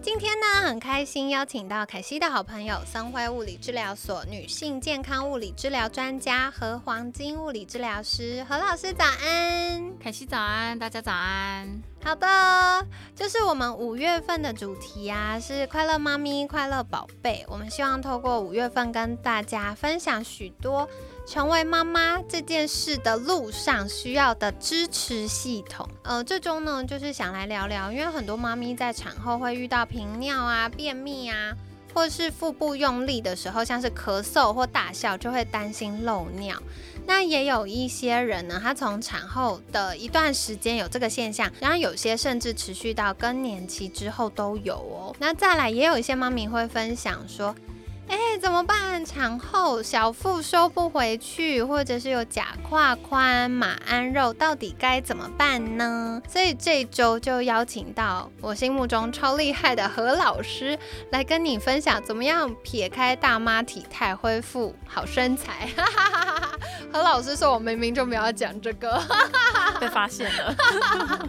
今天呢，很开心邀请到凯西的好朋友森辉物理治疗所女性健康物理治疗专家和黄金物理治疗师何老师，早安！凯西早安，大家早安。好的，就是我们五月份的主题啊，是快乐妈咪、快乐宝贝。我们希望透过五月份跟大家分享许多成为妈妈这件事的路上需要的支持系统。呃，这周呢，就是想来聊聊，因为很多妈咪在产后会遇到频尿啊、便秘啊，或是腹部用力的时候，像是咳嗽或大笑，就会担心漏尿。那也有一些人呢，他从产后的一段时间有这个现象，然后有些甚至持续到更年期之后都有哦。那再来，也有一些妈咪会分享说。哎，怎么办？产后小腹收不回去，或者是有假胯宽、马鞍肉，到底该怎么办呢？所以这周就邀请到我心目中超厉害的何老师来跟你分享，怎么样撇开大妈体态，恢复好身材。何老师说：“我明明就没有讲这个，被发现了。”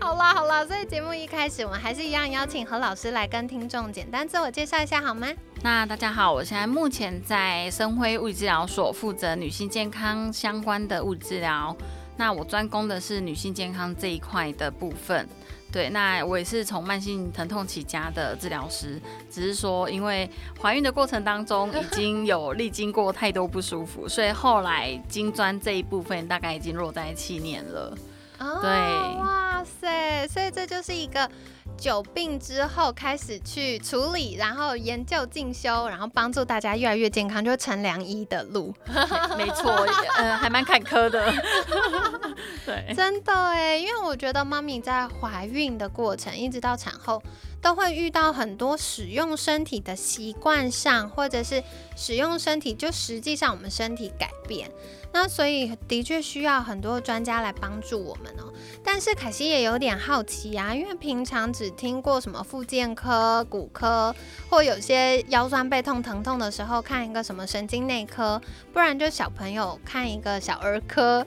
好啦好啦，所以节目一开始，我们还是一样邀请何老师来跟听众简单自我介绍一下，好吗？那大家好，我现在目前在生辉物理治疗所负责女性健康相关的物理治疗。那我专攻的是女性健康这一块的部分。对，那我也是从慢性疼痛起家的治疗师，只是说因为怀孕的过程当中已经有历经过太多不舒服，所以后来金砖这一部分大概已经落在七年了。对，哇塞，所以这就是一个。久病之后开始去处理，然后研究进修，然后帮助大家越来越健康，就是陈良医的路。没错，呃，还蛮坎坷的。对，真的哎，因为我觉得妈咪在怀孕的过程，一直到产后。都会遇到很多使用身体的习惯上，或者是使用身体就实际上我们身体改变，那所以的确需要很多专家来帮助我们哦。但是凯西也有点好奇啊，因为平常只听过什么复健科、骨科，或有些腰酸背痛、疼痛的时候看一个什么神经内科，不然就小朋友看一个小儿科。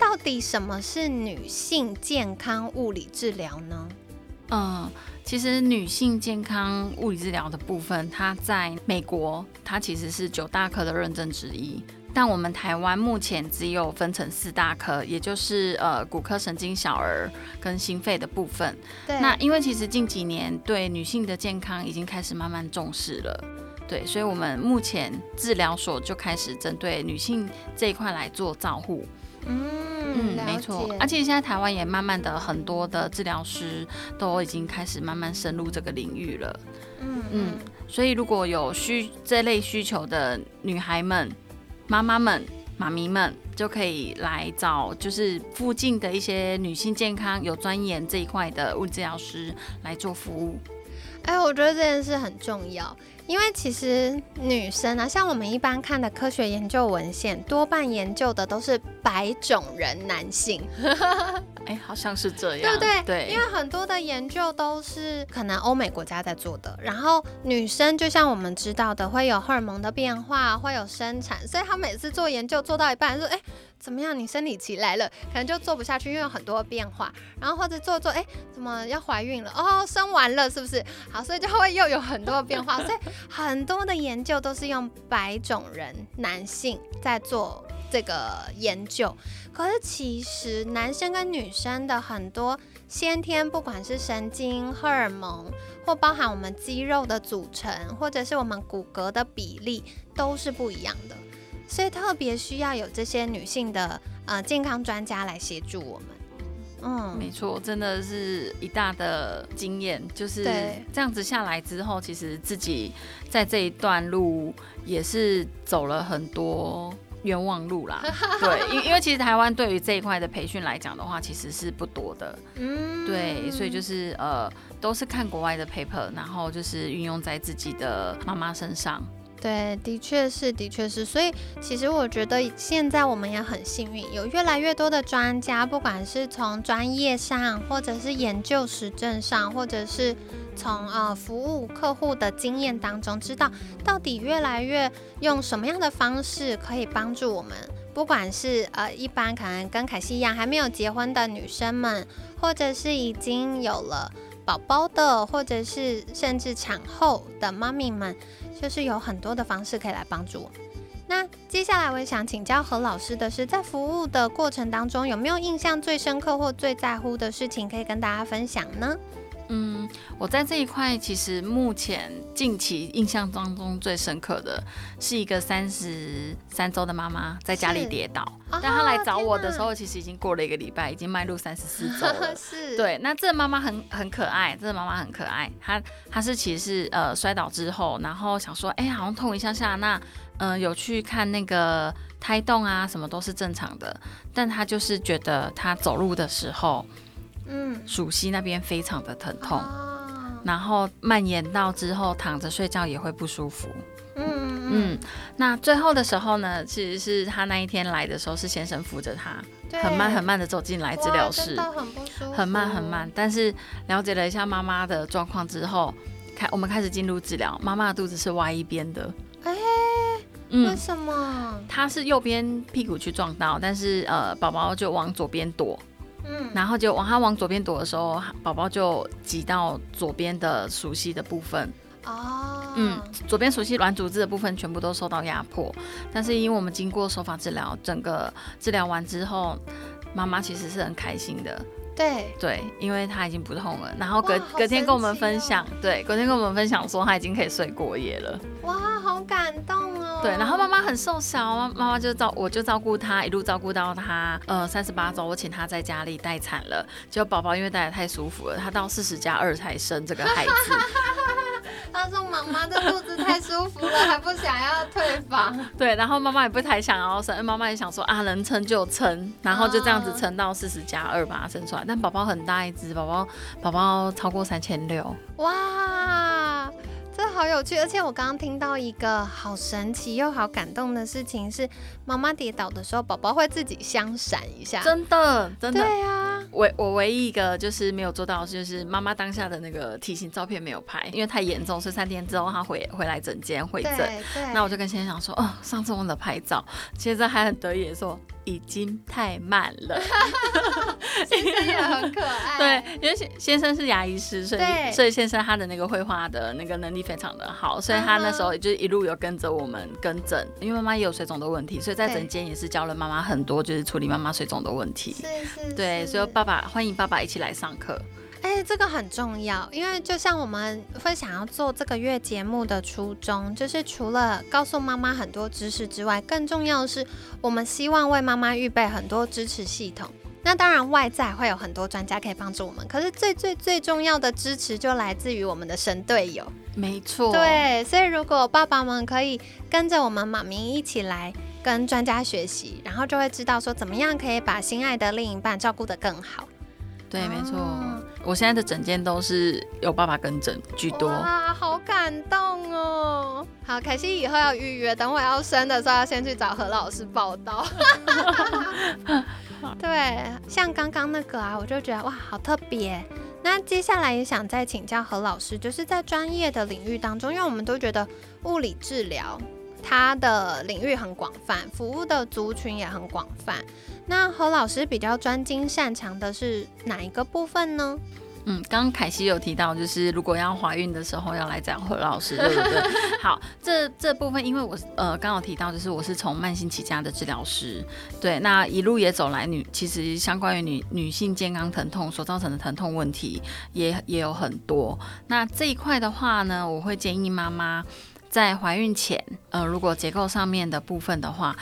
到底什么是女性健康物理治疗呢？嗯。其实女性健康物理治疗的部分，它在美国，它其实是九大科的认证之一。但我们台湾目前只有分成四大科，也就是呃骨科、神经、小儿跟心肺的部分。对。那因为其实近几年对女性的健康已经开始慢慢重视了，对，所以我们目前治疗所就开始针对女性这一块来做照护。嗯，没错，而且现在台湾也慢慢的很多的治疗师都已经开始慢慢深入这个领域了。嗯嗯，所以如果有需这类需求的女孩们、妈妈们、妈咪们，就可以来找就是附近的一些女性健康有钻研这一块的物理治疗师来做服务。哎，我觉得这件事很重要。因为其实女生啊，像我们一般看的科学研究文献，多半研究的都是白种人男性。哎，好像是这样，对不对？对，因为很多的研究都是可能欧美国家在做的。然后女生就像我们知道的，会有荷尔蒙的变化，会有生产，所以她每次做研究做到一半，说：“哎，怎么样？你生理期来了，可能就做不下去，因为有很多变化。然后或者做做，哎，怎么要怀孕了？哦，生完了是不是？好，所以就会又有很多变化。所以很多的研究都是？用白种人男性在做这个研究。可是？其实男生跟女生的很多先天，不管是神经、荷尔蒙，或包含我们肌肉的组成，或者是我们骨骼的比例，都是？不一样的。所以特别需要有这些女性的呃健康专家来协助我们。嗯，没错，真的是一大的经验，就是这样子下来之后，其实自己在这一段路也是走了很多冤枉路啦。对，因因为其实台湾对于这一块的培训来讲的话，其实是不多的。嗯，对，所以就是呃，都是看国外的 paper，然后就是运用在自己的妈妈身上。对，的确是，的确是。所以，其实我觉得现在我们也很幸运，有越来越多的专家，不管是从专业上，或者是研究实证上，或者是从呃服务客户的经验当中，知道到底越来越用什么样的方式可以帮助我们，不管是呃一般可能跟凯西一样还没有结婚的女生们，或者是已经有了宝宝的，或者是甚至产后的妈咪们。就是有很多的方式可以来帮助我。那接下来我想请教何老师的是，在服务的过程当中，有没有印象最深刻或最在乎的事情可以跟大家分享呢？嗯，我在这一块其实目前近期印象当中最深刻的是一个三十三周的妈妈在家里跌倒，但她来找我的时候，其实已经过了一个礼拜，已经迈入三十四周了。是，对，那这妈妈很很可爱，这个妈妈很可爱，她她是其实是呃摔倒之后，然后想说，哎，好像痛一下下，那嗯有去看那个胎动啊，什么都是正常的，但她就是觉得她走路的时候。嗯，属膝那边非常的疼痛，然后蔓延到之后躺着睡觉也会不舒服。嗯嗯，那最后的时候呢，其实是他那一天来的时候是先生扶着他，很慢很慢的走进来治疗室，很慢很慢。但是了解了一下妈妈的状况之后，开我们开始进入治疗。妈妈的肚子是歪一边的，哎，为什么？她是右边屁股去撞到，但是呃，宝宝就往左边躲。嗯，然后就往他往左边躲的时候，宝宝就挤到左边的熟悉的部分。哦，嗯，左边熟悉软组织的部分全部都受到压迫。但是因为我们经过手法治疗，整个治疗完之后，妈妈其实是很开心的。对对，因为他已经不痛了。然后隔隔天跟我们分享，对，隔天跟我们分享说他已经可以睡过夜了。哇。对，然后妈妈很瘦小，妈妈妈就照我就照顾她，一路照顾到她呃三十八周，我请她在家里待产了。结果宝宝因为待的太舒服了，她到四十加二才生这个孩子。他说妈妈的肚子太舒服了，还不想要退房。对，然后妈妈也不太想要生，妈妈也想说啊能撑就撑，然后就这样子撑到四十加二把它生出来。但宝宝很大一只，宝宝宝宝超过三千六。哇！这好有趣，而且我刚刚听到一个好神奇又好感动的事情，是妈妈跌倒的时候，宝宝会自己相闪一下。真的，真的。对啊，唯我唯一一个就是没有做到，就是妈妈当下的那个体型照片没有拍，因为太严重，所以三天之后她回回来诊间会诊。那我就跟先生讲说，哦，上次忘了拍照，现在还很得意的说。已经太慢了，先生也很可爱。对，因为先先生是牙医师，所以所以先生他的那个绘画的那个能力非常的好，所以他那时候就一路有跟着我们跟诊。因为妈妈也有水肿的问题，所以在诊间也是教了妈妈很多，就是处理妈妈水肿的问题。是是。对，所以爸爸欢迎爸爸一起来上课。哎，这个很重要，因为就像我们会想要做这个月节目的初衷，就是除了告诉妈妈很多知识之外，更重要的是，我们希望为妈妈预备很多支持系统。那当然，外在会有很多专家可以帮助我们，可是最最最重要的支持就来自于我们的神队友。没错，对，所以如果爸爸们可以跟着我们马明一起来跟专家学习，然后就会知道说怎么样可以把心爱的另一半照顾得更好。对，没错。我现在的整件都是有爸爸跟诊居多。哇，好感动哦！好，凯西以后要预约，等我要生的时候要先去找何老师报道。对，像刚刚那个啊，我就觉得哇，好特别。那接下来也想再请教何老师，就是在专业的领域当中，因为我们都觉得物理治疗它的领域很广泛，服务的族群也很广泛。那何老师比较专精擅长的是哪一个部分呢？嗯，刚刚凯西有提到，就是如果要怀孕的时候要来找何老师，对不对？好，这这部分因为我呃刚好提到，就是我是从慢性起家的治疗师，对，那一路也走来，女其实相关于女女性健康疼痛所造成的疼痛问题也也有很多。那这一块的话呢，我会建议妈妈。在怀孕前，呃，如果结构上面的部分的话，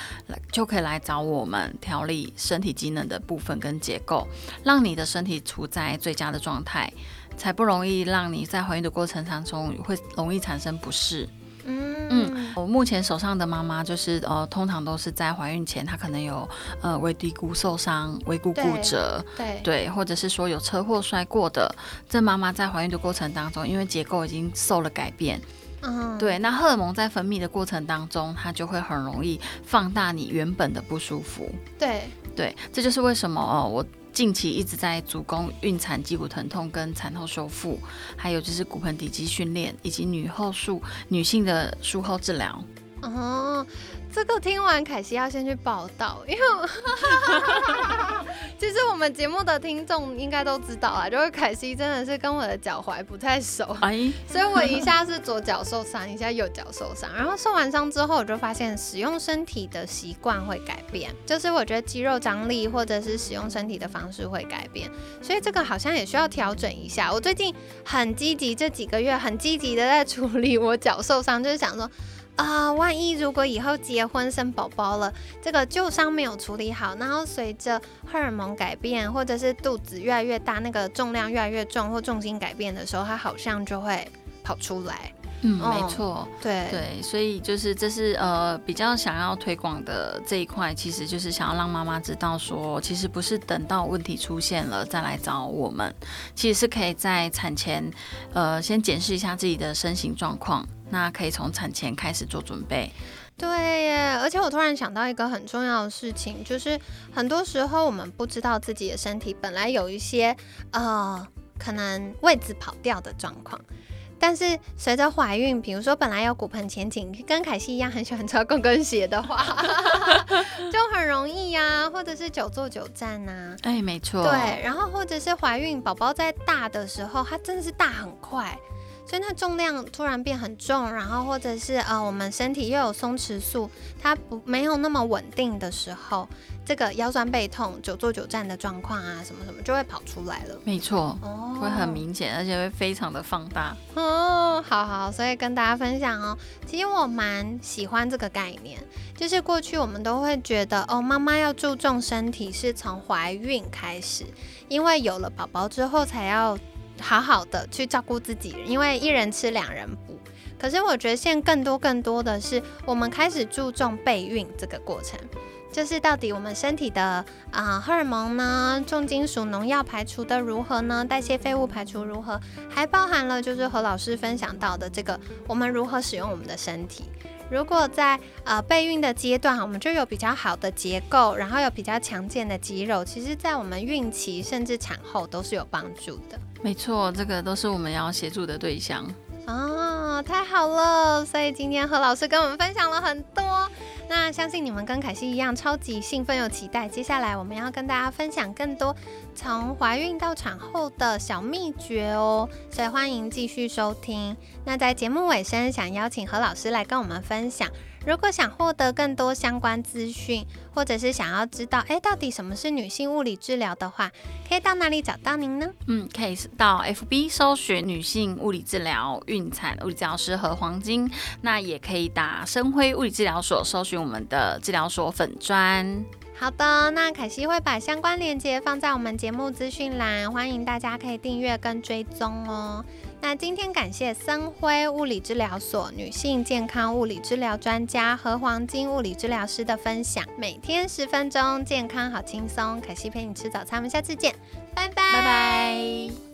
就可以来找我们调理身体机能的部分跟结构，让你的身体处在最佳的状态，才不容易让你在怀孕的过程当中会容易产生不适。嗯，我目前手上的妈妈就是呃，通常都是在怀孕前，她可能有呃尾骶骨受伤、尾骨骨折，对对，或者是说有车祸摔过的，这妈妈在怀孕的过程当中，因为结构已经受了改变，嗯，对，那荷尔蒙在分泌的过程当中，它就会很容易放大你原本的不舒服，对对，这就是为什么哦我。近期一直在主攻孕产肌骨疼痛跟产后修复，还有就是骨盆底肌训练以及女后术女性的术后治疗。哦。这个听完，凯西要先去报道，因为 其实我们节目的听众应该都知道啊，就是凯西真的是跟我的脚踝不太熟，哎，所以我一下是左脚受伤，一下右脚受伤，然后受完伤之后，我就发现使用身体的习惯会改变，就是我觉得肌肉张力或者是使用身体的方式会改变，所以这个好像也需要调整一下。我最近很积极，这几个月很积极的在处理我脚受伤，就是想说。啊，万一如果以后结婚生宝宝了，这个旧伤没有处理好，然后随着荷尔蒙改变，或者是肚子越来越大，那个重量越来越重，或重心改变的时候，它好像就会跑出来。嗯，没错，对对，所以就是这是呃比较想要推广的这一块，其实就是想要让妈妈知道说，其实不是等到问题出现了再来找我们，其实是可以在产前呃先检视一下自己的身形状况，那可以从产前开始做准备。对耶，而且我突然想到一个很重要的事情，就是很多时候我们不知道自己的身体本来有一些呃可能位置跑掉的状况。但是随着怀孕，比如说本来有骨盆前倾，跟凯西一样很喜欢穿高跟鞋的话，就很容易呀，或者是久坐久站呐。哎，没错。对，然后或者是怀孕宝宝在大的时候，它真的是大很快。所以它重量突然变很重，然后或者是呃我们身体又有松弛素，它不没有那么稳定的时候，这个腰酸背痛、久坐久站的状况啊，什么什么就会跑出来了。没错，哦，会很明显，而且会非常的放大。哦，好好，所以跟大家分享哦，其实我蛮喜欢这个概念，就是过去我们都会觉得哦，妈妈要注重身体是从怀孕开始，因为有了宝宝之后才要。好好的去照顾自己，因为一人吃两人补。可是我觉得现在更多更多的是，我们开始注重备孕这个过程，就是到底我们身体的啊荷尔蒙呢，重金属、农药排除的如何呢？代谢废物排除如何？还包含了就是和老师分享到的这个，我们如何使用我们的身体。如果在呃备孕的阶段，我们就有比较好的结构，然后有比较强健的肌肉，其实在我们孕期甚至产后都是有帮助的。没错，这个都是我们要协助的对象。哦，太好了！所以今天何老师跟我们分享了很多。那相信你们跟凯西一样超级兴奋又期待，接下来我们要跟大家分享更多从怀孕到产后的小秘诀哦，所以欢迎继续收听。那在节目尾声，想邀请何老师来跟我们分享。如果想获得更多相关资讯，或者是想要知道，哎，到底什么是女性物理治疗的话，可以到哪里找到您呢？嗯，可以到 FB 搜寻女性物理治疗孕产物理治疗师和黄金，那也可以打深辉物理治疗所搜寻我们的治疗所粉砖。好的，那凯西会把相关链接放在我们节目资讯栏，欢迎大家可以订阅跟追踪哦。那今天感谢森辉物理治疗所女性健康物理治疗专家和黄金物理治疗师的分享，每天十分钟，健康好轻松。凯西陪你吃早餐，我们下次见，拜拜拜拜。